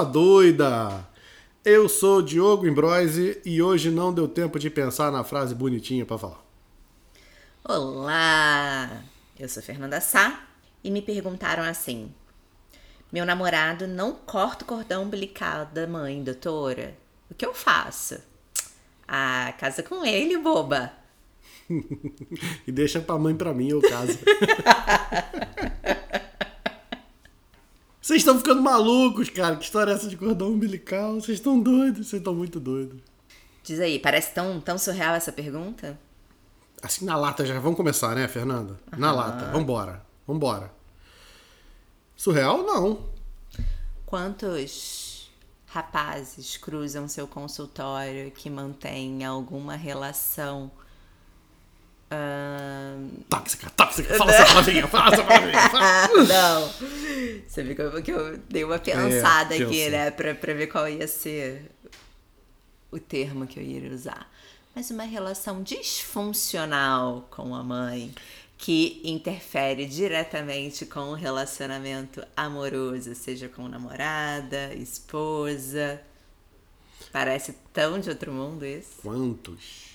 sua doida? Eu sou Diogo Imbroise e hoje não deu tempo de pensar na frase bonitinha para falar. Olá, eu sou Fernanda Sá e me perguntaram assim: Meu namorado não corta o cordão umbilical da mãe, doutora. O que eu faço? Ah, casa com ele, boba. e deixa pra mãe pra mim, eu caso. Vocês estão ficando malucos, cara. Que história é essa de cordão umbilical? Vocês estão doidos, vocês estão muito doidos. Diz aí, parece tão, tão surreal essa pergunta? Assim, na lata já. Vamos começar, né, Fernanda? Na lata. Vambora. Vambora. Surreal, não. Quantos rapazes cruzam seu consultório que mantêm alguma relação Tóxica, tóxica, fala essa palavrinha, fala essa palavrinha. Não. Você viu que eu, que eu dei uma pensada é, aqui, né? Pra, pra ver qual ia ser o termo que eu ia usar. Mas uma relação disfuncional com a mãe que interfere diretamente com o relacionamento amoroso, seja com namorada, esposa. Parece tão de outro mundo isso. Quantos?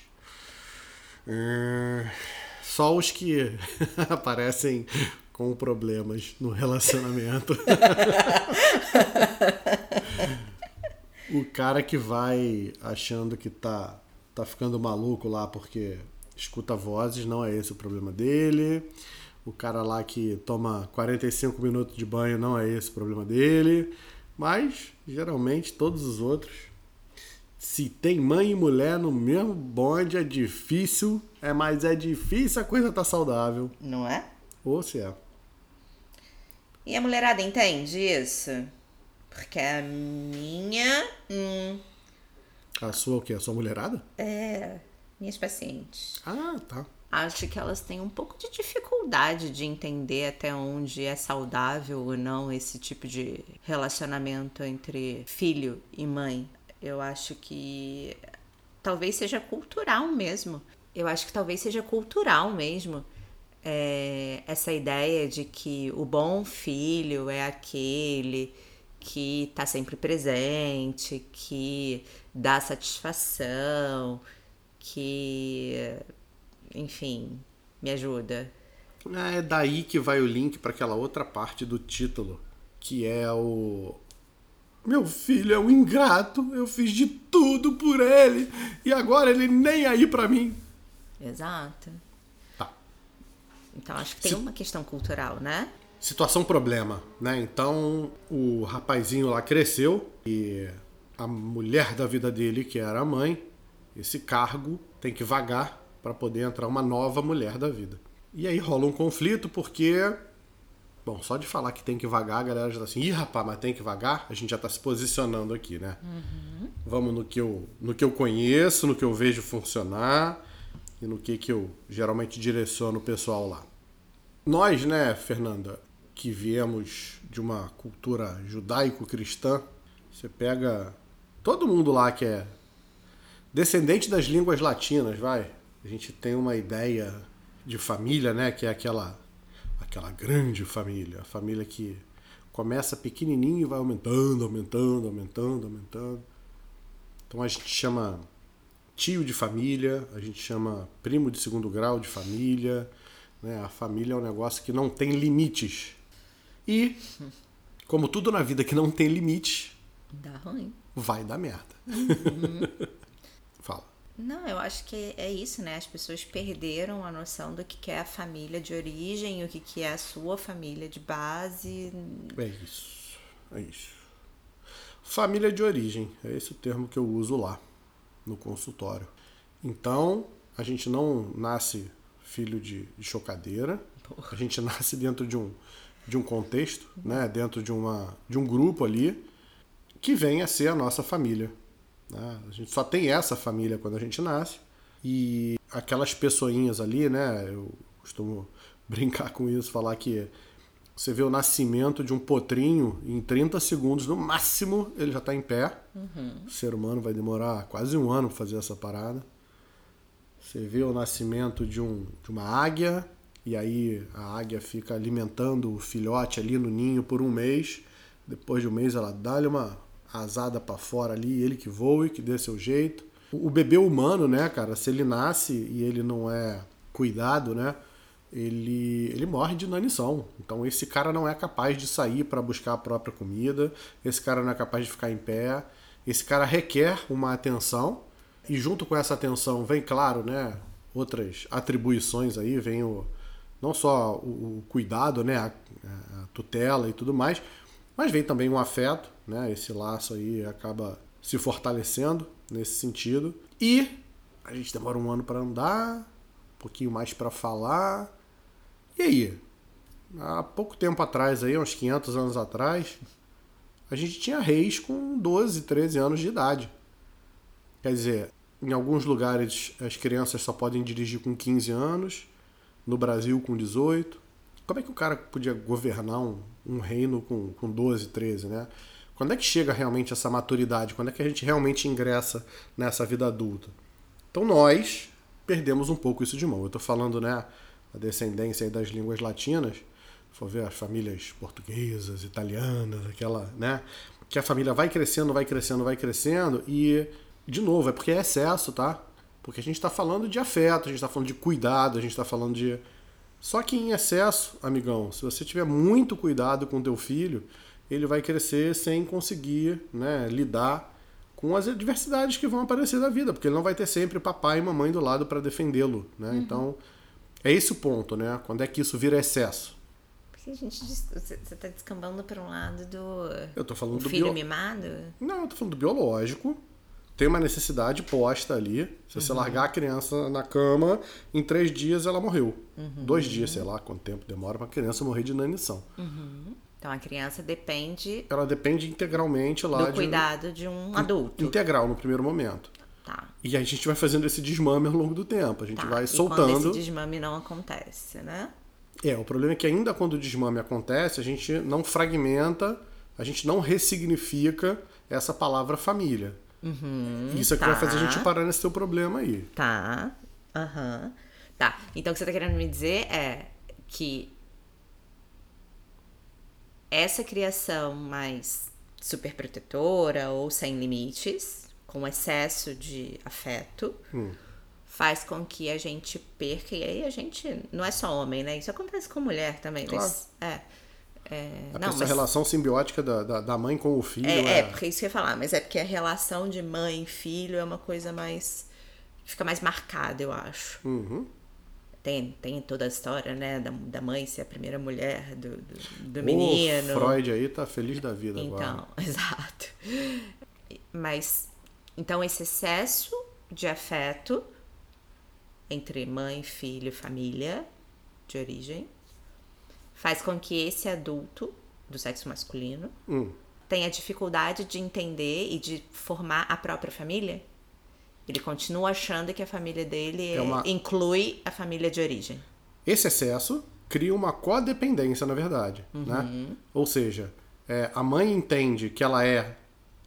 É, só os que aparecem com problemas no relacionamento. o cara que vai achando que tá, tá ficando maluco lá porque escuta vozes, não é esse o problema dele. O cara lá que toma 45 minutos de banho, não é esse o problema dele. Mas, geralmente, todos os outros se tem mãe e mulher no mesmo bonde, é difícil, é, mas é difícil a coisa tá saudável. Não é? Ou se é. E a mulherada entende isso? Porque a minha. Hum, a sua o quê? A sua mulherada? É, minhas pacientes. Ah, tá. Acho que elas têm um pouco de dificuldade de entender até onde é saudável ou não esse tipo de relacionamento entre filho e mãe. Eu acho que talvez seja cultural mesmo. Eu acho que talvez seja cultural mesmo. É, essa ideia de que o bom filho é aquele que está sempre presente, que dá satisfação, que, enfim, me ajuda. É daí que vai o link para aquela outra parte do título, que é o meu filho é um ingrato, eu fiz de tudo por ele e agora ele nem aí para mim. Exato. Tá. Então acho que tem Se... uma questão cultural, né? Situação problema, né? Então o rapazinho lá cresceu e a mulher da vida dele, que era a mãe, esse cargo tem que vagar para poder entrar uma nova mulher da vida. E aí rola um conflito porque Bom, só de falar que tem que vagar, a galera já tá assim, ih, rapaz, mas tem que vagar, a gente já tá se posicionando aqui, né? Uhum. Vamos no que, eu, no que eu conheço, no que eu vejo funcionar e no que, que eu geralmente direciono o pessoal lá. Nós, né, Fernanda, que viemos de uma cultura judaico-cristã, você pega todo mundo lá que é descendente das línguas latinas, vai. A gente tem uma ideia de família, né, que é aquela aquela grande família, a família que começa pequenininho e vai aumentando, aumentando, aumentando, aumentando. Então a gente chama tio de família, a gente chama primo de segundo grau de família. Né? A família é um negócio que não tem limites. E, como tudo na vida que não tem limite, Dá ruim. vai dar merda. Uhum. Não, eu acho que é isso, né? As pessoas perderam a noção do que é a família de origem, o que é a sua família de base. É isso. É isso. Família de origem, é esse o termo que eu uso lá no consultório. Então, a gente não nasce filho de, de chocadeira, Porra. a gente nasce dentro de um, de um contexto, né? dentro de, uma, de um grupo ali, que vem a ser a nossa família. Né? A gente só tem essa família quando a gente nasce. E aquelas pessoinhas ali, né? Eu costumo brincar com isso, falar que você vê o nascimento de um potrinho em 30 segundos, no máximo, ele já está em pé. Uhum. O ser humano vai demorar quase um ano para fazer essa parada. Você vê o nascimento de, um, de uma águia, e aí a águia fica alimentando o filhote ali no ninho por um mês Depois de um mês ela dá-lhe uma asada para fora ali, ele que voe, que dê seu jeito. O bebê humano, né, cara, se ele nasce e ele não é cuidado, né, ele, ele morre de inanição. Então esse cara não é capaz de sair para buscar a própria comida, esse cara não é capaz de ficar em pé, esse cara requer uma atenção e junto com essa atenção vem, claro, né, outras atribuições aí, vem o, não só o, o cuidado, né, a, a, tutela e tudo mais, mas vem também um afeto, né, esse laço aí acaba se fortalecendo nesse sentido. E a gente demora um ano para andar, um pouquinho mais para falar. E aí? Há pouco tempo atrás, aí, uns 500 anos atrás, a gente tinha reis com 12, 13 anos de idade. Quer dizer, em alguns lugares as crianças só podem dirigir com 15 anos, no Brasil com 18. Como é que o cara podia governar um, um reino com, com 12, 13, né? Quando é que chega realmente essa maturidade? Quando é que a gente realmente ingressa nessa vida adulta? Então nós perdemos um pouco isso de mão. Eu estou falando, né, a descendência das línguas latinas, for ver as famílias portuguesas, italianas, aquela, né, que a família vai crescendo, vai crescendo, vai crescendo e de novo, é porque é excesso, tá? Porque a gente está falando de afeto, a gente está falando de cuidado, a gente está falando de. Só que em excesso, amigão, se você tiver muito cuidado com teu filho, ele vai crescer sem conseguir né, lidar com as adversidades que vão aparecer da vida, porque ele não vai ter sempre papai e mamãe do lado para defendê-lo. Né? Uhum. Então, é esse o ponto, né? Quando é que isso vira excesso? Porque a gente. Você está descambando para um lado do. Eu tô falando do filho bio... mimado? Não, eu tô falando do biológico tem uma necessidade posta ali. Se você uhum. largar a criança na cama, em três dias ela morreu. Uhum. Dois dias, sei lá quanto tempo demora para a criança morrer de inanição. Uhum. Então a criança depende. Ela depende integralmente lá do de cuidado de um adulto. Integral no primeiro momento. Tá. E aí a gente vai fazendo esse desmame ao longo do tempo. A gente tá. vai e soltando. Quando esse desmame não acontece, né? É, o problema é que ainda quando o desmame acontece, a gente não fragmenta, a gente não ressignifica essa palavra família. Uhum, Isso é que tá. vai fazer a gente parar nesse teu problema aí. Tá. Aham. Uhum. Tá. Então o que você tá querendo me dizer é que essa criação mais super protetora ou sem limites, com excesso de afeto, hum. faz com que a gente perca. E aí a gente. Não é só homem, né? Isso acontece com mulher também. Claro. Mas, é é, não, essa mas... relação simbiótica da, da, da, mãe com o filho. É, é... é, porque isso que eu ia falar, mas é porque a relação de mãe e filho é uma coisa mais. fica mais marcada, eu acho. Uhum. Tem, tem toda a história, né, da, da mãe ser a primeira mulher do, do, do menino. O Freud aí tá feliz da vida então, agora. Então, exato. Mas, então esse excesso de afeto entre mãe, filho, família de origem faz com que esse adulto do sexo masculino hum. tenha dificuldade de entender e de formar a própria família? Ele continua achando que a família dele é uma... inclui a família de origem. Esse excesso cria uma codependência, na verdade. Uhum. Né? Ou seja, é, a mãe entende que ela é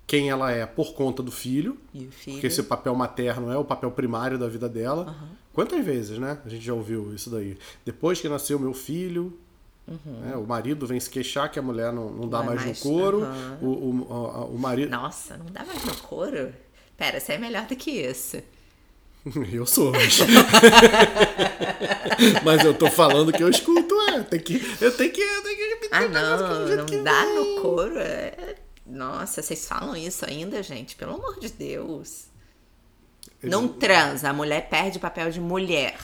quem ela é por conta do filho, filho? porque esse papel materno é o papel primário da vida dela. Uhum. Quantas vezes, né? A gente já ouviu isso daí. Depois que nasceu meu filho, Uhum. Né? O marido vem se queixar que a mulher não, não dá mais, mais, no couro. Uhum. O, o, o, o, marido. Nossa, não dá mais no couro? Pera, você é melhor do que isso. Eu sou. Mas eu tô falando que eu escuto, é. Tem que, eu tenho que. Eu tenho que ah, não, não que dá no couro. É... Nossa, vocês falam isso ainda, gente? Pelo amor de Deus. Não transa, a mulher perde o papel de mulher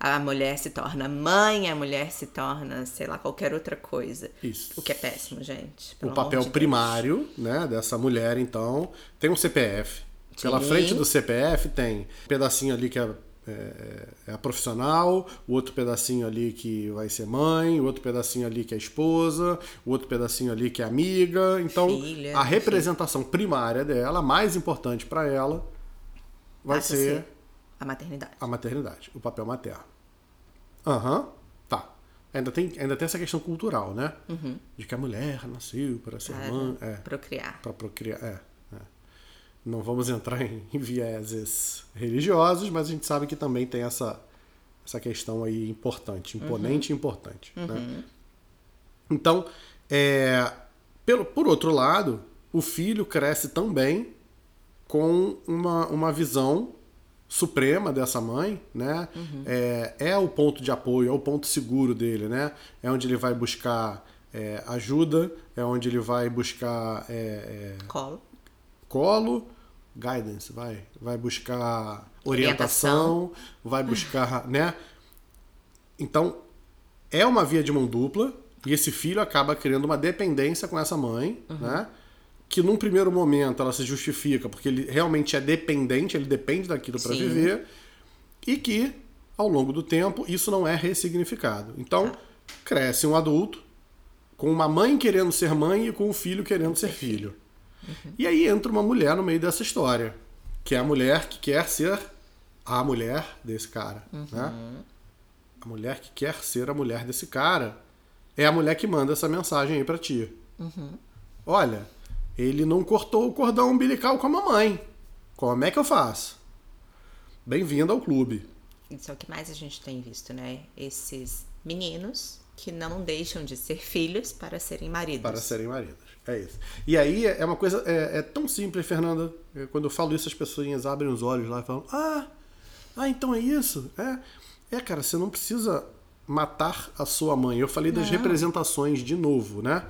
a mulher se torna mãe, a mulher se torna, sei lá, qualquer outra coisa. Isso. O que é péssimo, gente. O papel de primário, né, dessa mulher, então, tem um CPF. Sim. Pela frente do CPF tem um pedacinho ali que é, é, é, a profissional, o outro pedacinho ali que vai ser mãe, o outro pedacinho ali que é esposa, o outro pedacinho ali que é amiga. Então, Filha, a representação filho. primária dela, mais importante para ela, vai ser, ser a maternidade. A maternidade, o papel materno. Aham, uhum, tá. Ainda tem, ainda tem essa questão cultural, né? Uhum. De que a mulher nasceu para ser para mãe. É, procriar. Para procriar, é. Não vamos entrar em, vieses religiosos, mas a gente sabe que também tem essa, essa questão aí importante, imponente uhum. e importante. Né? Uhum. Então, é, Pelo, por outro lado, o filho cresce também com uma, uma visão suprema dessa mãe, né? Uhum. É, é o ponto de apoio, é o ponto seguro dele, né? É onde ele vai buscar é, ajuda, é onde ele vai buscar é, é colo, colo, guidance, vai, vai buscar orientação, orientação. vai buscar, né? Então é uma via de mão dupla e esse filho acaba criando uma dependência com essa mãe, uhum. né? Que num primeiro momento ela se justifica porque ele realmente é dependente, ele depende daquilo para viver e que ao longo do tempo isso não é ressignificado. Então tá. cresce um adulto com uma mãe querendo ser mãe e com um filho querendo ser filho. Uhum. E aí entra uma mulher no meio dessa história, que é a mulher que quer ser a mulher desse cara, uhum. né? A mulher que quer ser a mulher desse cara é a mulher que manda essa mensagem aí para ti. Uhum. Olha, ele não cortou o cordão umbilical com a mamãe. Como é que eu faço? Bem-vindo ao clube. Isso é o que mais a gente tem visto, né? Esses meninos que não deixam de ser filhos para serem maridos. Para serem maridos. É isso. E aí é uma coisa. É, é tão simples, Fernanda. Quando eu falo isso, as pessoas abrem os olhos lá e falam: Ah, ah, então é isso? É. É, cara, você não precisa matar a sua mãe. Eu falei das não. representações de novo, né?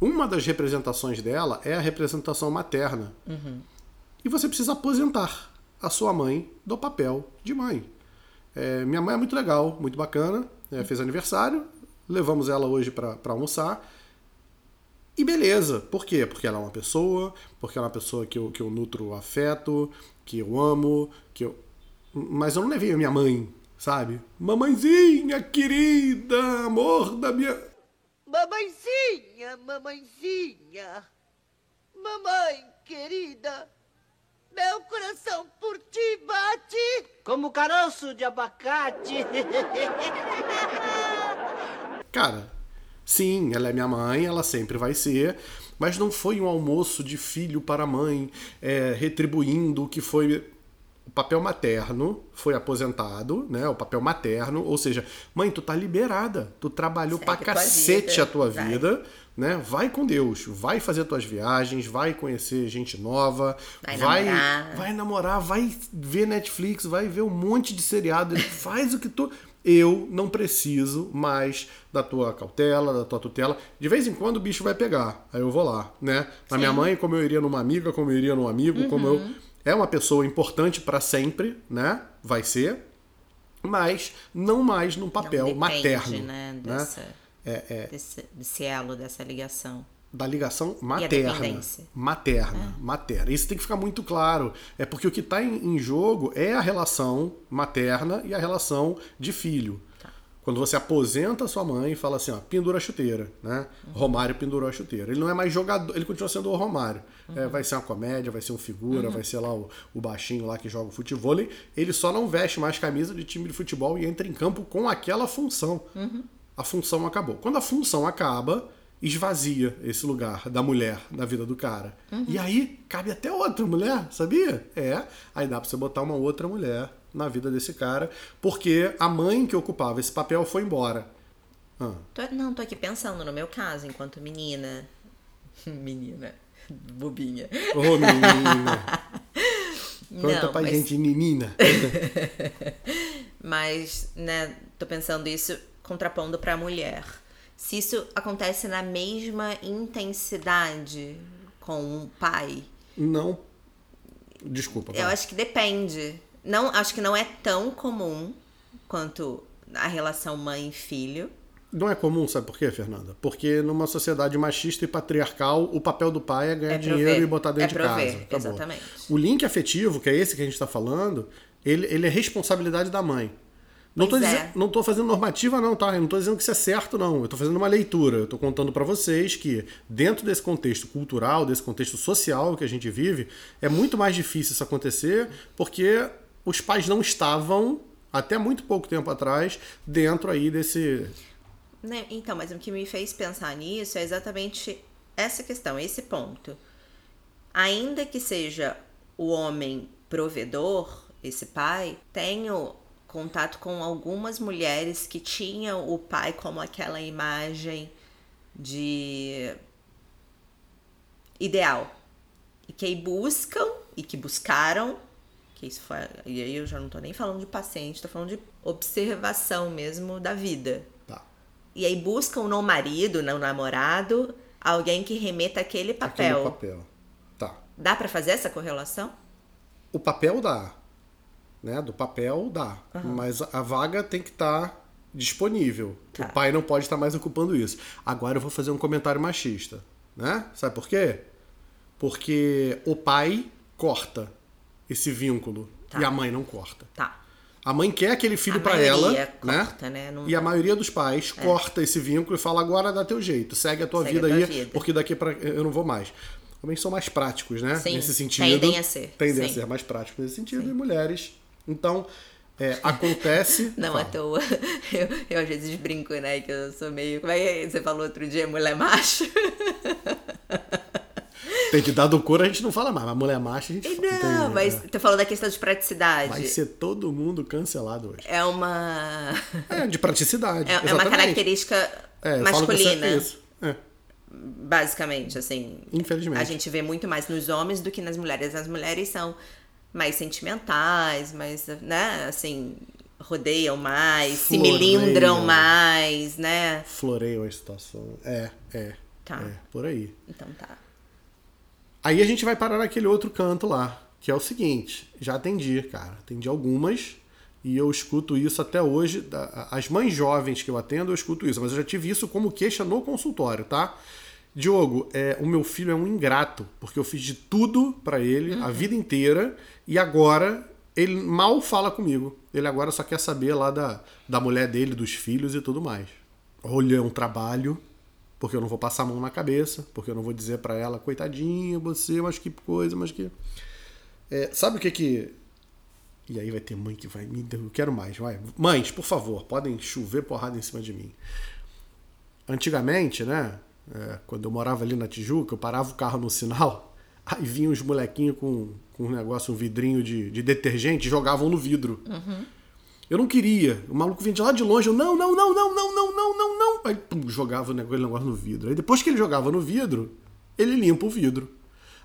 Uma das representações dela é a representação materna. Uhum. E você precisa aposentar a sua mãe do papel de mãe. É, minha mãe é muito legal, muito bacana, é, fez aniversário, levamos ela hoje para almoçar. E beleza, por quê? Porque ela é uma pessoa, porque ela é uma pessoa que eu, que eu nutro afeto, que eu amo, que eu. Mas eu não levei a minha mãe sabe? Mamãezinha querida, amor da minha. Mamãezinha, mamãezinha, mamãe querida, meu coração por ti bate como caroço de abacate. Cara, sim, ela é minha mãe, ela sempre vai ser, mas não foi um almoço de filho para mãe, é, retribuindo o que foi o papel materno foi aposentado, né? O papel materno, ou seja, mãe, tu tá liberada, tu trabalhou Segue pra cacete a tua vai. vida, né? Vai com Deus, vai fazer tuas viagens, vai conhecer gente nova, vai, vai namorar, vai, namorar, vai ver Netflix, vai ver um monte de seriado, faz o que tu eu não preciso mais da tua cautela, da tua tutela. De vez em quando o bicho vai pegar, aí eu vou lá, né? A minha mãe, como eu iria numa amiga, como eu iria num amigo, uhum. como eu uhum é uma pessoa importante para sempre, né? Vai ser, mas não mais num papel não depende, materno. Né? né? Dessa, né? É, é, desse, desse elo, dessa ligação da ligação materna. Materna, é. materna. Isso tem que ficar muito claro. É porque o que está em, em, jogo é a relação materna e a relação de filho. Quando você aposenta a sua mãe e fala assim, ó, pendura a chuteira, né? Uhum. Romário pendurou a chuteira. Ele não é mais jogador, ele continua sendo o Romário. Uhum. É, vai ser uma comédia, vai ser um figura, uhum. vai ser lá o, o baixinho lá que joga futebol. Ele só não veste mais camisa de time de futebol e entra em campo com aquela função. Uhum. A função acabou. Quando a função acaba, esvazia esse lugar da mulher na vida do cara. Uhum. E aí cabe até outra mulher, sabia? É. Aí dá pra você botar uma outra mulher na vida desse cara, porque a mãe que ocupava esse papel foi embora. Ah. Tô, não, tô aqui pensando no meu caso, enquanto menina. menina. Bobinha. Ô, oh, menina. Conta não, pra mas... gente, menina. mas, né, tô pensando isso contrapondo pra mulher. Se isso acontece na mesma intensidade com um pai. Não. Desculpa. Eu acho que depende. Não, acho que não é tão comum quanto a relação mãe-filho. Não é comum, sabe por quê, Fernanda? Porque numa sociedade machista e patriarcal, o papel do pai é ganhar é dinheiro e botar dentro é de casa. Acabou. Exatamente. O link afetivo, que é esse que a gente está falando, ele, ele é responsabilidade da mãe. Não estou é. não tô fazendo normativa, não, tá? Eu não estou dizendo que isso é certo, não. Eu estou fazendo uma leitura. Eu estou contando para vocês que, dentro desse contexto cultural, desse contexto social que a gente vive, é muito mais difícil isso acontecer, porque os pais não estavam, até muito pouco tempo atrás, dentro aí desse. Né, então, mas o que me fez pensar nisso é exatamente essa questão, esse ponto. Ainda que seja o homem provedor, esse pai, tenho contato com algumas mulheres que tinham o pai como aquela imagem de ideal. E que aí buscam, e que buscaram, que isso foi. E aí eu já não tô nem falando de paciente, tô falando de observação mesmo da vida. Tá. E aí buscam no marido, no namorado, alguém que remeta aquele papel. Aquele papel. Tá. Dá pra fazer essa correlação? O papel dá. Né? Do papel dá. Mas a vaga tem que estar disponível. Tá. O pai não pode estar mais ocupando isso. Agora eu vou fazer um comentário machista. Né? Sabe por quê? Porque o pai corta esse vínculo Tá. e a mãe não corta. Tá. A mãe quer aquele filho A pra ela, né? corta, né? Não- E a maioria dos pais corta esse vínculo e fala agora dá teu jeito, segue a tua Segue a vida tua aí, vida. porque daqui para eu não vou mais. Homens são mais práticos, né? Sim, nesse sentido. tendem a ser, Tendem a sim. ser mais práticos nesse sentido e mulheres. Então, é, acontece. Não à toa. Eu, eu às vezes brinco, né? Que eu sou meio. Como é que você falou outro dia? Mulher macho? Tem que dar do couro, a gente não fala mais, mas mulher macha a gente fala. Não, tem- mas é. tu falou da questão de praticidade. Vai ser todo mundo cancelado hoje. É uma. É, de praticidade. É, é uma característica É, masculina. Isso. É, Basicamente, assim. infelizmente. A gente vê muito mais nos homens do que nas mulheres. As mulheres são mais sentimentais, mais, né, assim, rodeiam mais, se Floreiam. melindram mais, né? Floreiam a situação. É, é. Tá. É, por aí. Então tá. Aí a gente vai parar naquele outro canto lá, que é o seguinte: já atendi, cara. Atendi algumas e eu escuto isso até hoje. As mães jovens que eu atendo, eu escuto isso, mas eu já tive isso como queixa no consultório, tá? Diogo, é, o meu filho é um ingrato, porque eu fiz de tudo pra ele a vida inteira e agora ele mal fala comigo. Ele agora só quer saber lá da, da mulher dele, dos filhos e tudo mais. Olha, é um trabalho, porque eu não vou passar a mão na cabeça, porque eu não vou dizer pra ela, coitadinha, você, mas que coisa, mas que. É, sabe o que que. E aí vai ter mãe que vai me. Eu quero mais, vai. Mães, por favor, podem chover porrada em cima de mim. Antigamente, né? É, quando eu morava ali na Tijuca, eu parava o carro no sinal, aí vinham os molequinhos com, com um negócio, um vidrinho de, de detergente e jogavam no vidro. Eu não queria. O maluco vinha de lá de longe, eu, não, não, não, não, não, não, não, não, não. Aí pum, jogava o negócio, no vidro. Aí depois que ele jogava no vidro, ele limpa o vidro.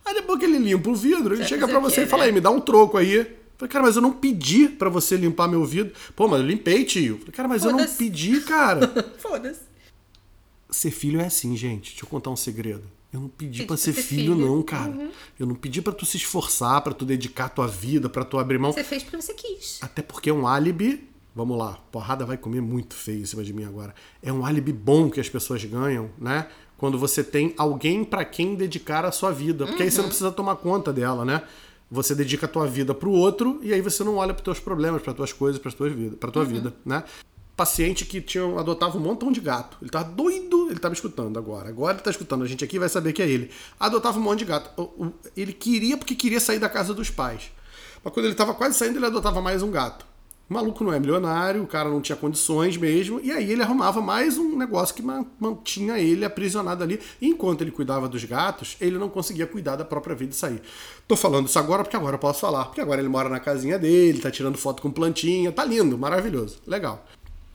Aí depois que ele limpa o vidro, ele Você chega o você e fala, né? aí, me dá um troco aí. Eu Falei, cara, mas eu não pedi pra você limpar meu vidro. Pô, mas eu limpei, tio. Eu Falei, cara, mas eu não pedi, cara. Foda-se. Ser filho é assim, gente. Deixa eu contar um segredo. Eu não pedi pra ser ser filho, filho. não, cara. Eu não pedi pra tu se esforçar, pra tu dedicar tua vida, pra tu abrir mão. Você fez porque você quis. Até porque é um álibi. Vamos lá, porrada vai comer muito feio em cima de mim agora. É um álibi bom que as pessoas ganham, né? Quando você tem alguém pra quem dedicar a sua vida. Porque aí você não precisa tomar conta dela, né? Você dedica a tua vida pro outro e aí você não olha pros teus problemas, para tuas coisas, para tuas vida, para tua vida, né? Paciente que tinha, adotava um montão de gato. Ele tava doido, ele tá me escutando agora. Agora ele tá escutando a gente aqui, vai saber que é ele. Adotava um monte de gato. Ele queria porque queria sair da casa dos pais. Mas quando ele tava quase saindo, ele adotava mais um gato. O maluco não é milionário, o cara não tinha condições mesmo, e aí ele arrumava mais um negócio que ma- mantinha ele aprisionado ali. Enquanto ele cuidava dos gatos, ele não conseguia cuidar da própria vida e sair. Tô falando isso agora porque agora eu posso falar, porque agora ele mora na casinha dele, tá tirando foto com plantinha, tá lindo, maravilhoso, legal.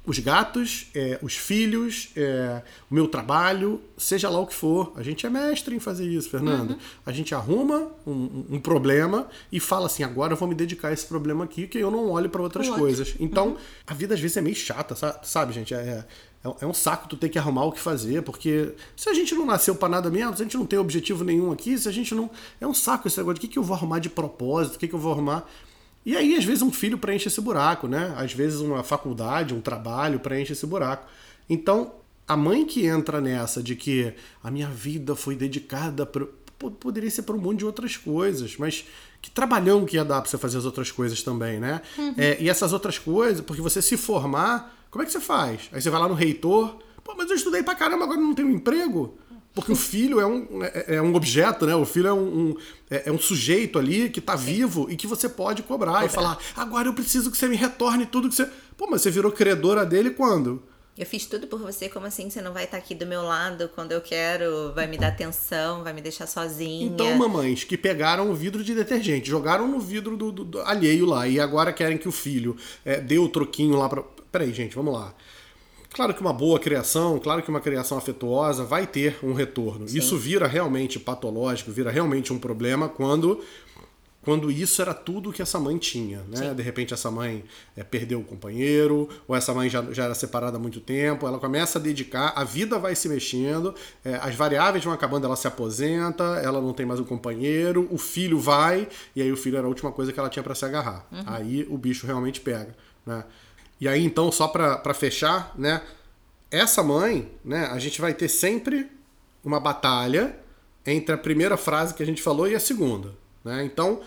Os gatos, é, os filhos, é, o meu trabalho, seja lá o que for. A gente é mestre em fazer isso, Fernanda. A gente arruma um, um- problema e fala assim: agora eu vou me dedicar a esse problema aqui, que eu não olho para outras coisas. Então, a vida às vezes é meio chata, sa- sabe, gente? É, é, é um saco tu ter que arrumar o que fazer, porque se a gente não nasceu para nada mesmo, se a gente não tem objetivo nenhum aqui, se a gente não. É um saco esse negócio de o que, que eu vou arrumar de propósito, o que, que eu vou arrumar. E aí, às vezes, um filho preenche esse buraco, né? Às vezes, uma faculdade, um trabalho preenche esse buraco. Então, a mãe que entra nessa de que a minha vida foi dedicada para. Poderia ser para um monte de outras coisas, mas que trabalhão que ia dar para você fazer as outras coisas também, né? É, e essas outras coisas, porque você se formar, como é que você faz? Aí você vai lá no reitor, pô, mas eu estudei pra caramba, agora não tenho emprego. Porque o filho é um, é, é um objeto, né? O filho é um, um- é, é um sujeito ali que tá vivo e que você pode cobrar, e falar: agora eu preciso que você me retorne tudo que você. Pô, mas você virou credora dele quando? Eu fiz tudo por você, como assim você não vai estar aqui do meu lado quando eu quero? Vai me dar atenção, vai me deixar sozinha. Então, mamães que pegaram o vidro de detergente, jogaram no vidro do, do- do alheio lá, e agora querem que o filho é, dê o troquinho lá pra. Peraí, gente, vamos lá. Claro que uma boa criação, claro que uma criação afetuosa vai ter um retorno. Sim. Isso vira realmente patológico, vira realmente um problema quando quando isso era tudo que essa mãe tinha, né? Sim. De repente essa mãe é, perdeu o companheiro, ou essa mãe já, já era separada há muito tempo, ela começa a dedicar, a vida vai se mexendo, é, as variáveis vão acabando, ela se aposenta, ela não tem mais um companheiro, o filho vai, e aí o filho era a última coisa que ela tinha para se agarrar. Uhum. Aí o bicho realmente pega, né? E aí então, só para fechar, né? Essa mãe, né? A gente vai ter sempre uma batalha entre a primeira frase que a gente falou e a segunda né? Então,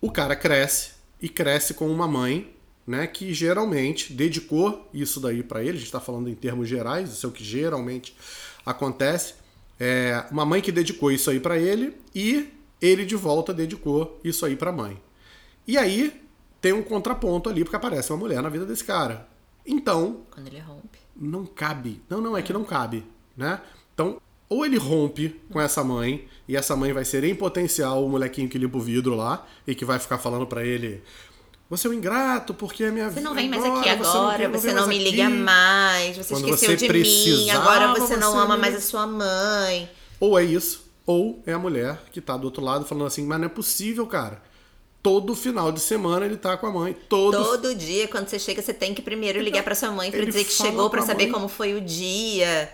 o cara cresce e cresce com uma mãe né, que geralmente dedicou isso daí para ele. A gente está falando em termos gerais, isso é o que geralmente acontece. É uma mãe que dedicou isso aí para ele e ele de volta dedicou isso aí para a mãe. E aí tem um contraponto ali porque aparece uma mulher na vida desse cara. Então, quando ele rompe, não cabe. Não, não é que não cabe, né? Então, ou ele rompe com essa mãe e essa mãe vai ser em potencial o molequinho que limpa o vidro lá e que vai ficar falando para ele você é um ingrato porque a minha Você não vem mais aqui agora, você não, você não me liga mais, você Quando esqueceu você de mim, agora você não ama mais a sua mãe. Ou é isso, ou é a mulher que tá do outro lado falando assim, mas não é possível, cara. Todo final de semana ele tá com a mãe. Todo, todo dia, quando você chega, você tem que primeiro ligar para sua mãe para dizer que chegou, para saber mãe. como foi o dia.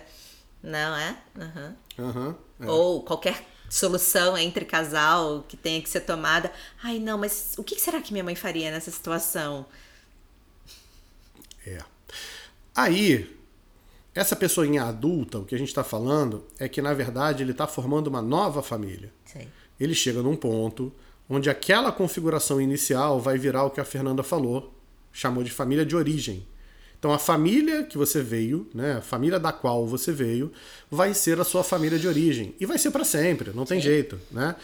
Não é? Uhum. Uhum, é. Ou qualquer solução entre casal que tenha que ser tomada. Ai, não, mas o que será que minha mãe faria nessa situação? É. Aí, essa pessoinha adulta, o que a gente está falando é que, na verdade, ele está formando uma nova família. Sim. Ele chega num ponto onde aquela configuração inicial vai virar o que a Fernanda falou, chamou de família de origem. Então a família que você veio, né, a família da qual você veio, vai ser a sua família de origem e vai ser para sempre, não tem Sim. jeito, né?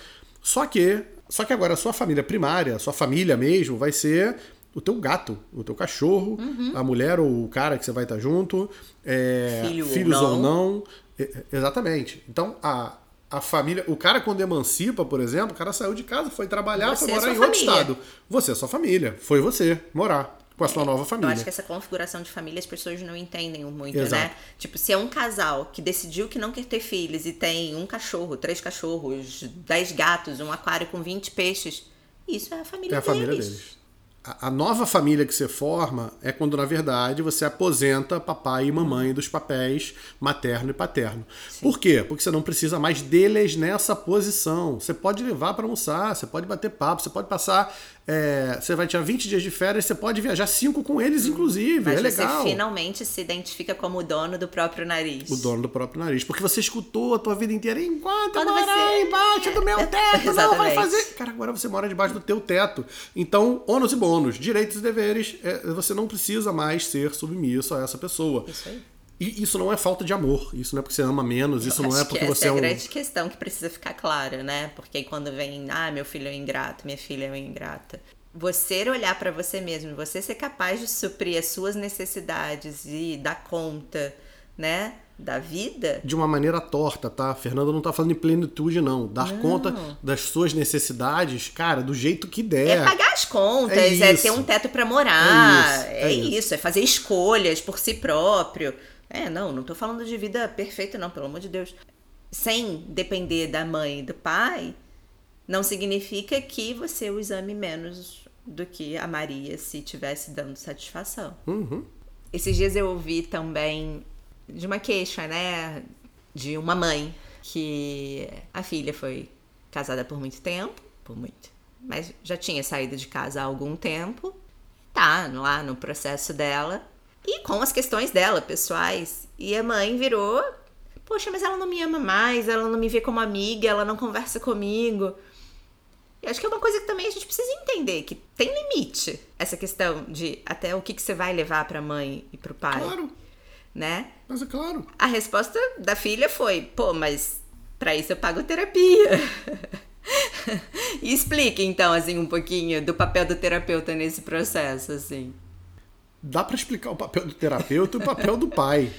Só que, só que agora a sua família primária, a sua família mesmo, vai ser o teu gato, o teu cachorro, uhum. a mulher ou o cara que você vai estar junto, é, Filho filhos ou não. ou não. Exatamente. Então a a família, o cara quando emancipa, por exemplo, o cara saiu de casa, foi trabalhar, você foi morar em família. outro estado. Você é sua família, foi você morar com a sua nova família. Eu acho que essa configuração de família as pessoas não entendem muito, né? Exato. né? Tipo, se é um casal que decidiu que não quer ter filhos e tem um cachorro, três cachorros, dez gatos, um aquário com 20 peixes, isso é a família é a deles. família deles a nova família que você forma é quando, na verdade, você aposenta papai e mamãe dos papéis materno e paterno. Sim. Por quê? Porque você não precisa mais deles nessa posição. Você pode levar para almoçar, você pode bater papo, você pode passar. É, você vai tirar 20 dias de férias, você pode viajar cinco com eles, hum, inclusive. Mas é legal. você finalmente se identifica como o dono do próprio nariz. O dono do próprio nariz. Porque você escutou a tua vida inteira enquanto Quando morar você... embaixo do meu teto, não vai fazer. Cara, agora você mora debaixo do teu teto. Então, ônus e bônus bônus, direitos e deveres, é, você não precisa mais ser submisso a essa pessoa. Isso aí. E isso não é falta de amor, isso não é porque você ama menos, isso não é porque você é, é um. Essa é a grande questão que precisa ficar clara, né? Porque quando vem, ah, meu filho é ingrato, minha filha é ingrata. Você olhar para você mesmo, você ser capaz de suprir as suas necessidades e dar conta, né? da vida. De uma maneira torta, tá? Fernanda não tá falando em plenitude, não. Dar não. conta das suas necessidades, cara, do jeito que der. É pagar as contas, é, é ter um teto para morar. É, isso, é, é isso. isso, é fazer escolhas por si próprio. É, não, não tô falando de vida perfeita, não, pelo amor de Deus. Sem depender da mãe e do pai, não significa que você os ame menos do que a Maria se tivesse dando satisfação. Uhum. Esses dias eu ouvi também de uma queixa, né? De uma mãe que a filha foi casada por muito tempo, por muito, mas já tinha saído de casa há algum tempo, tá lá no processo dela e com as questões dela pessoais. E a mãe virou, poxa, mas ela não me ama mais, ela não me vê como amiga, ela não conversa comigo. E acho que é uma coisa que também a gente precisa entender, que tem limite essa questão de até o que, que você vai levar para a mãe e para o pai. Claro né? Mas é claro. A resposta da filha foi: pô, mas para isso eu pago terapia. e explique então assim um pouquinho do papel do terapeuta nesse processo, assim. Dá para explicar o papel do terapeuta e o papel do pai.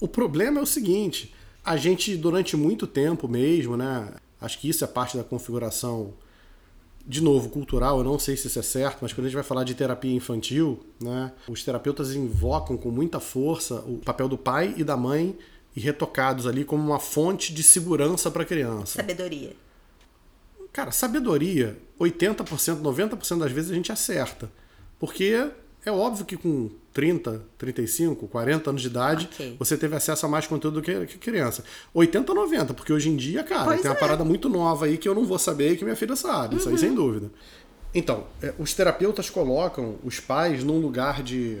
O problema é o seguinte: a gente durante muito tempo mesmo, né? Acho que isso é parte da configuração de novo, cultural, eu não sei se isso é certo, mas quando a gente vai falar de terapia infantil, né, os terapeutas invocam com muita força o papel do pai e da mãe e retocados ali como uma fonte de segurança para a criança. Sabedoria. Cara, sabedoria, 80%, 90% das vezes a gente acerta. Porque é óbvio que com 30, 35, 40 anos de idade, Ok. você teve acesso a mais conteúdo do que, que criança. 80, 90, porque hoje em dia, cara, Pois tem uma é. parada muito nova aí que eu não vou saber e que minha filha sabe. Isso aí sem dúvida. Então, é, os terapeutas colocam os pais num lugar de,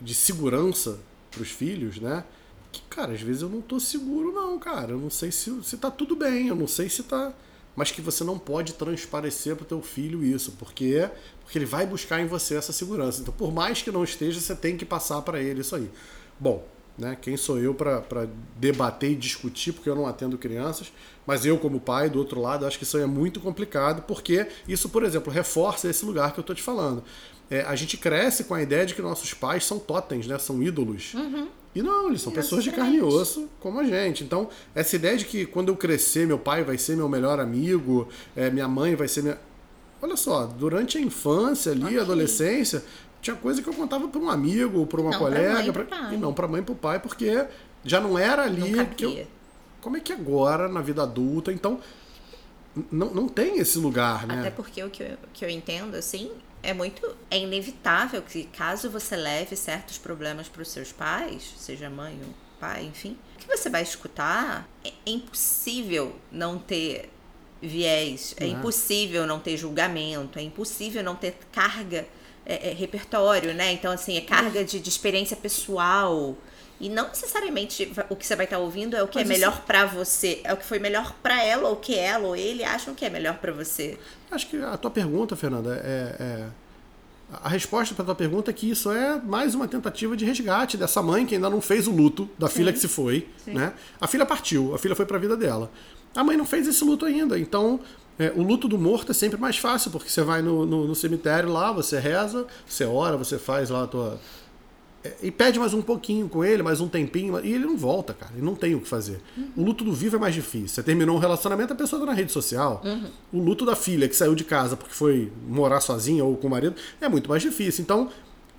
de segurança para os filhos, né? Que, cara, às vezes eu não tô seguro, não, cara. Eu não sei se, se tá tudo bem, eu não sei se tá. Mas que você não pode transparecer pro teu filho isso, porque porque ele vai buscar em você essa segurança. Então, por mais que não esteja, você tem que passar para ele isso aí. Bom, né? Quem sou eu para debater e discutir, porque eu não atendo crianças, mas eu, como pai, do outro lado, acho que isso aí é muito complicado, porque isso, por exemplo, reforça esse lugar que eu tô te falando. É, a gente cresce com a ideia de que nossos pais são totens, né? São ídolos. E não, eles são pessoas de carne e osso como a gente. Então, essa ideia de que quando eu crescer, meu pai vai ser meu melhor amigo, é, minha mãe vai ser minha. Olha só, durante a infância ali, Ok. a adolescência, tinha coisa que eu contava para um amigo, para uma Não pra colega, e pra- pro pai. e não para mãe e para pai, porque já não era ali Não que eu, como é que agora, na vida adulta, então não, não tem esse lugar, né? Até porque o que eu, que eu entendo, assim, é muito. É inevitável que, caso você leve certos problemas para os seus pais, seja mãe ou pai, enfim, o que você vai escutar é, é impossível não ter viés, é É. impossível não ter julgamento, é impossível não ter carga, é, é, repertório, né? Então, assim, é carga de, de experiência pessoal. E não necessariamente o que você vai estar ouvindo é o que Mas é isso- melhor pra você, é o que foi melhor pra ela, ou o que ela ou ele acham que é melhor pra você. Acho que a tua pergunta, Fernanda, é. é- A resposta para tua pergunta é que isso é mais uma tentativa de resgate dessa mãe que ainda não fez o luto da filha que se foi. Sim. Né? A filha partiu, a filha foi para a vida dela. A mãe não fez esse luto ainda. Então, é, o luto do morto é sempre mais fácil, porque você vai no, no- no cemitério lá, você reza, você ora, você faz lá a tua. é, E pede mais um pouquinho com ele, mais um tempinho, e ele não volta, cara. Ele não tem o que fazer. O luto do vivo é mais difícil. Você terminou um relacionamento, a pessoa tá na rede social. O luto da filha que saiu de casa porque foi morar sozinha ou com o marido é muito mais difícil. Então,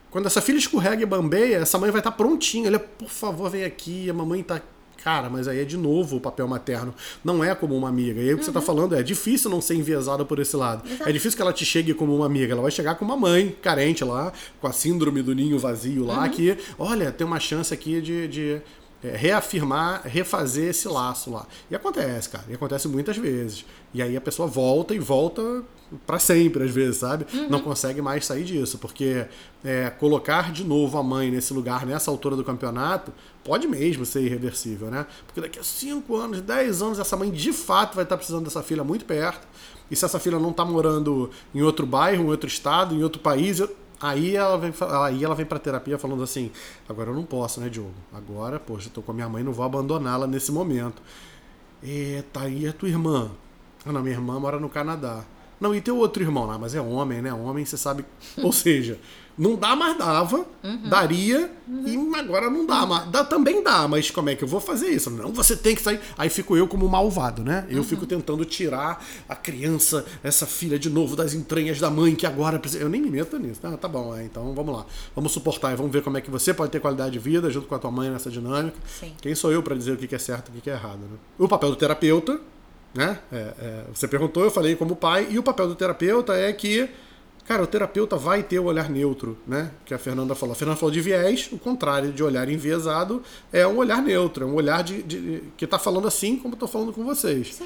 quando essa filha escorrega e bambeia, essa mãe vai estar prontinha. Ele, por favor, vem aqui, a mamãe tá. Cara, mas aí é de novo o papel materno. Não é como uma amiga. E aí o que você tá falando é difícil não ser enviesada por esse lado. Exato. É difícil que ela te chegue como uma amiga. Ela vai chegar com uma mãe carente lá, com a síndrome do ninho vazio lá, que, olha, tem uma chance aqui de. de é, reafirmar, refazer esse laço lá. E acontece, cara. E acontece muitas vezes. E aí a pessoa volta e volta para sempre, às vezes, sabe? Não consegue mais sair disso. Porque é, colocar de novo a mãe nesse lugar, nessa altura do campeonato, pode mesmo ser irreversível, né? Porque daqui a 5 anos, 10 anos, essa mãe de fato vai estar precisando dessa filha muito perto. E se essa filha não tá morando em outro bairro, em outro estado, em outro país, eu- aí ela vem, aí ela vem pra terapia falando assim: agora eu não posso, né, Diogo? Agora, poxa, eu tô com a minha mãe, não vou abandoná-la nesse momento. Eita, e a tua irmã? Ah, não, minha irmã mora no Canadá. Não, e teu outro irmão? Não, mas é homem, né? Homem, você sabe. Ou seja, não dá, mas dava. Daria. E agora não dá, mas dá, também dá. Mas como é que eu vou fazer isso? Não, você tem que sair. Aí fico eu como malvado, né? Eu fico tentando tirar a criança, essa filha de novo das entranhas da mãe que agora precisa. Eu nem me meto nisso. Ah, tá bom, é, então vamos lá. Vamos suportar e vamos ver como é que você pode ter qualidade de vida junto com a tua mãe nessa dinâmica. Sim. Quem sou eu para dizer o que é certo e o que que é errado, né? O papel do terapeuta, né? É, é, você perguntou, eu falei como pai, e o papel do terapeuta é que, cara, o terapeuta vai ter o olhar neutro, né? Que a Fernanda falou. A Fernanda falou de viés, o contrário de olhar enviesado é um olhar neutro, é um olhar de, de- que tá falando assim como eu tô falando com vocês.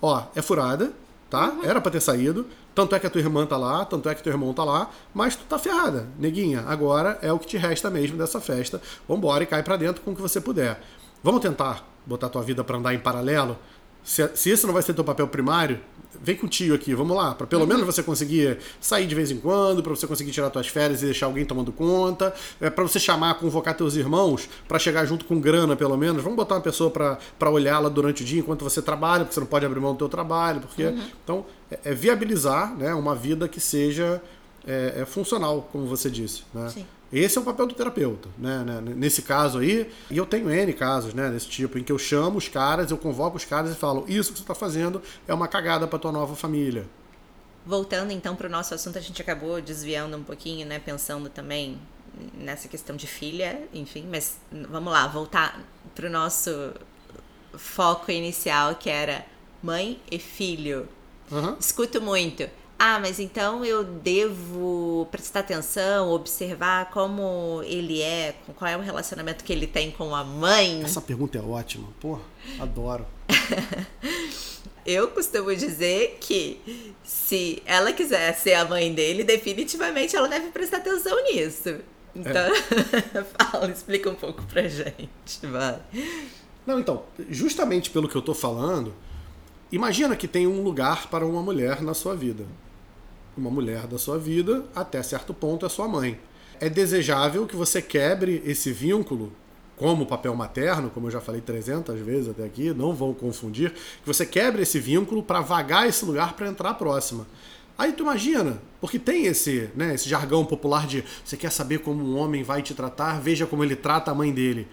Ó, é furada, tá? Era pra ter saído. Tanto é que a tua irmã tá lá, tanto é que teu irmão tá lá, mas tu tá ferrada, neguinha. Agora é o que te resta mesmo dessa festa. Vambora e cai pra dentro com o que você puder. Vamos tentar botar tua vida pra andar em paralelo? Se, se esse não vai ser teu papel primário, vem com o tio aqui, vamos lá, Pra pelo menos você conseguir sair de vez em quando, pra você conseguir tirar tuas férias e deixar alguém tomando conta, é, para você chamar, convocar teus irmãos pra chegar junto com grana, pelo menos. Vamos botar uma pessoa pra olhá-la durante o dia enquanto você trabalha, porque você não pode abrir mão do teu trabalho, porque então é, é viabilizar, né, uma vida que seja é, é funcional, como você disse, né? Sim. Esse é o papel do terapeuta, né, né? Nesse caso aí, e eu tenho N casos, né, desse tipo, em que eu chamo os caras, eu convoco os caras e falo: Isso que você está fazendo é uma cagada para tua nova família. Voltando então para o nosso assunto, a gente acabou desviando um pouquinho, né? Pensando também nessa questão de filha, enfim, mas vamos lá, voltar para o nosso foco inicial, que era mãe e filho. Uhum. Escuto muito. Ah, mas então eu devo prestar atenção, observar como ele é, qual é o relacionamento que ele tem com a mãe? Essa pergunta é ótima. Pô, adoro. Eu costumo dizer que se ela quiser ser a mãe dele, definitivamente ela deve prestar atenção nisso. Então, é. fala, explica um pouco pra gente, vai. Não, então, justamente pelo que eu tô falando, imagina que tem um lugar para uma mulher na sua vida. Uma mulher da sua vida, até certo ponto, é sua mãe. É desejável que você quebre esse vínculo como papel materno, como eu já falei 300 vezes até aqui, não vão confundir, que você quebre esse vínculo para vagar esse lugar para entrar a próxima. Aí tu imagina, porque tem esse, né, esse jargão popular de você quer saber como um homem vai te tratar, veja como ele trata a mãe dele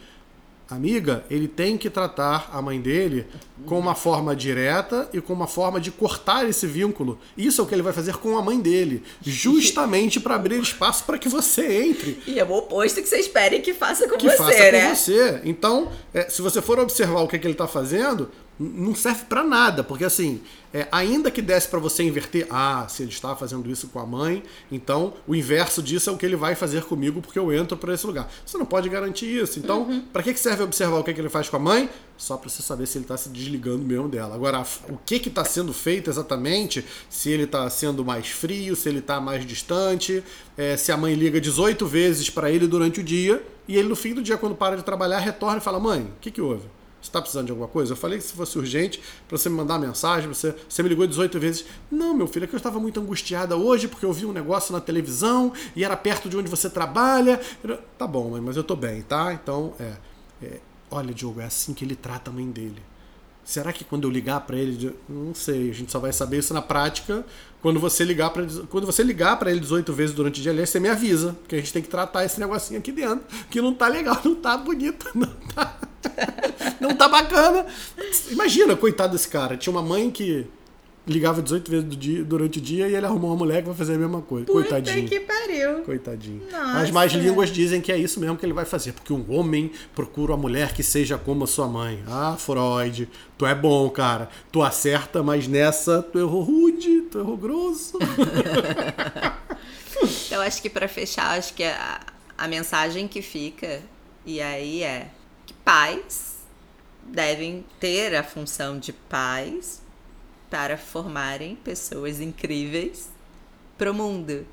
amiga, ele tem que tratar a mãe dele com uma forma direta e com uma forma de cortar esse vínculo. Isso é o que ele vai fazer com a mãe dele, justamente para abrir espaço para que você entre. E é o oposto que você espere que faça com que você, faça né? com você. Então, é, se você for observar o que, é que ele está fazendo, não serve para nada, porque assim, é, ainda que desse para você inverter, ah, se ele está fazendo isso com a mãe, então o inverso disso é o que ele vai fazer comigo porque eu entro para esse lugar. Você não pode garantir isso. Então, uhum. para que serve observar o que, é que ele faz com a mãe? Só para você saber se ele está se desligando mesmo dela. Agora, o que está sendo feito exatamente, se ele está sendo mais frio, se ele está mais distante, é, se a mãe liga 18 vezes para ele durante o dia e ele no fim do dia, quando para de trabalhar, retorna e fala: Mãe, o que, que houve? Está precisando de alguma coisa? Eu falei que se fosse urgente, para você me mandar mensagem, você, você me ligou 18 vezes. Não, meu filho, é que eu estava muito angustiada hoje porque eu vi um negócio na televisão e era perto de onde você trabalha. Tá bom, mãe, mas eu tô bem, tá? Então, é, é olha, Diogo, é assim que ele trata a mãe dele. Será que quando eu ligar para ele, não sei, a gente só vai saber isso na prática quando você ligar para quando você ligar para ele 18 vezes durante o dia, aliás, você me avisa, porque a gente tem que tratar esse negocinho aqui dentro, que não tá legal, não tá bonito, não tá não tá bacana. Imagina, coitado desse cara, tinha uma mãe que ligava 18 vezes do dia, durante o dia e ele arrumou uma mulher que vai fazer a mesma coisa. Puta Coitadinho. que pariu. Coitadinho. Nossa. As mais línguas dizem que é isso mesmo que ele vai fazer, porque um homem procura uma mulher que seja como a sua mãe. Ah, Freud, tu é bom, cara. Tu acerta, mas nessa tu errou rude, tu errou grosso. Eu acho que para fechar, acho que a, a mensagem que fica e aí é que pais devem ter a função de pais para formarem pessoas incríveis pro mundo.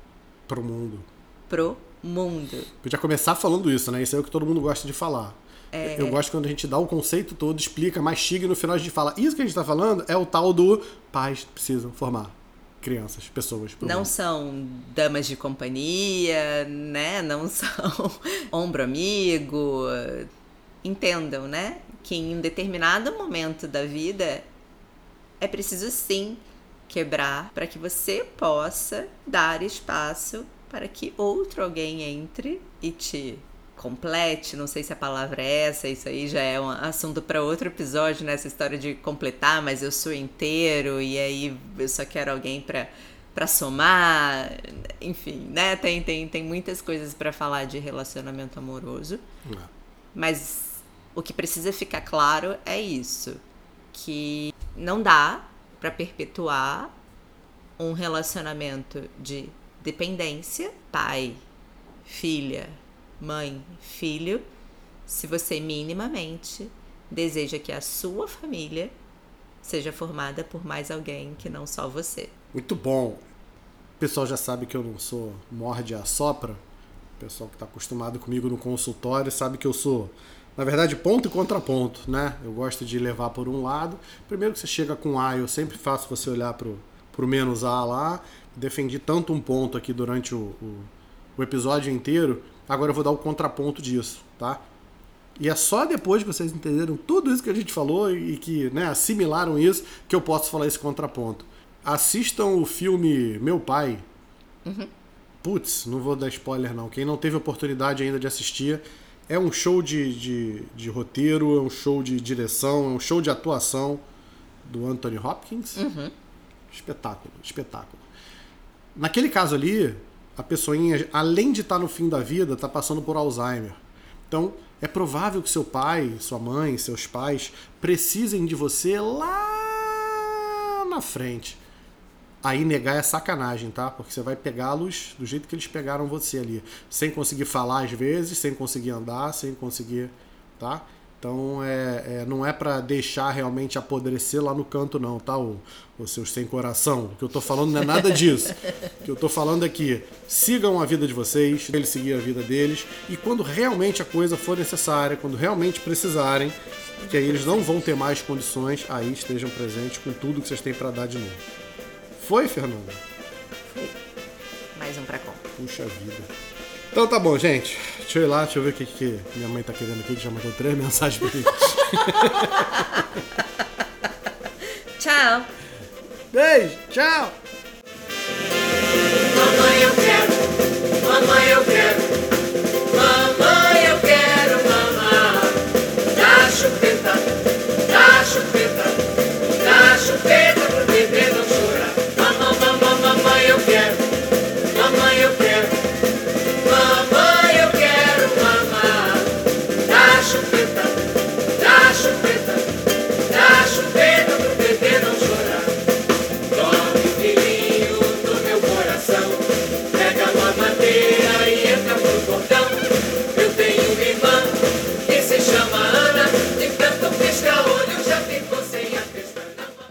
Pro mundo. Pro mundo. Podia começar falando isso, né? Isso é o que todo mundo gosta de falar. É... Eu gosto quando a gente dá o conceito todo, explica, mastiga e no final a gente fala: Isso que a gente está falando é o tal do pais precisam formar crianças, pessoas. Não mundo. são damas de companhia, né? Não são ombro amigo. Entendam, né? Que em um determinado momento da vida é preciso sim quebrar para que você possa dar espaço para que outro alguém entre e te complete. Não sei se a palavra é essa, isso aí já é um assunto para outro episódio, nessa né? história de completar, mas eu sou inteiro e aí eu só quero alguém para para somar, enfim, né? Tem, tem, tem muitas coisas para falar de relacionamento amoroso. É. Mas o que precisa ficar claro é isso, que não dá para perpetuar um relacionamento de dependência, pai, filha, mãe, filho, se você minimamente deseja que a sua família seja formada por mais alguém que não só você. Muito bom. O pessoal já sabe que eu não sou morde a sopra. O pessoal que está acostumado comigo no consultório sabe que eu sou na verdade, ponto e contraponto, né? Eu gosto de levar por um lado. Primeiro que você chega com A, eu sempre faço você olhar pro, pro menos A lá. Defendi tanto um ponto aqui durante o, o, o episódio inteiro. Agora eu vou dar o contraponto disso, tá? E é só depois que vocês entenderam tudo isso que a gente falou e que né, assimilaram isso que eu posso falar esse contraponto. Assistam o filme Meu Pai. Uhum. Putz, não vou dar spoiler não. Quem não teve oportunidade ainda de assistir, é um show de, de, de, roteiro, é um show de direção, é um show de atuação do Anthony Hopkins. Uhum. Espetáculo, espetáculo. naquele caso ali, a pessoinha, além de estar no fim da vida, está passando por Alzheimer. Então, é provável que seu pai, sua mãe, seus pais precisem de você lá na frente. Aí negar é sacanagem, tá? Porque você vai pegá-los do jeito que eles pegaram você ali. Sem conseguir falar às vezes, sem conseguir andar, sem conseguir. tá? Então é, é não é para deixar realmente apodrecer lá no canto, não, tá? O, os seus sem coração. O que eu tô falando não é nada disso. o que eu tô falando é que sigam a vida de vocês, eles seguir a vida deles, e quando realmente a coisa for necessária, quando realmente precisarem, que aí eles não vão ter mais condições, aí estejam presentes com tudo que vocês têm para dar de novo. Foi, Fernanda? Foi. Mais um pra conta. Puxa vida. Então tá bom, gente. Deixa eu ir lá, deixa eu ver o que, que minha mãe tá querendo aqui, que já mandou três mensagens pra mim. tchau. Beijo, tchau. Mamãe, eu quero. Mamãe, eu quero.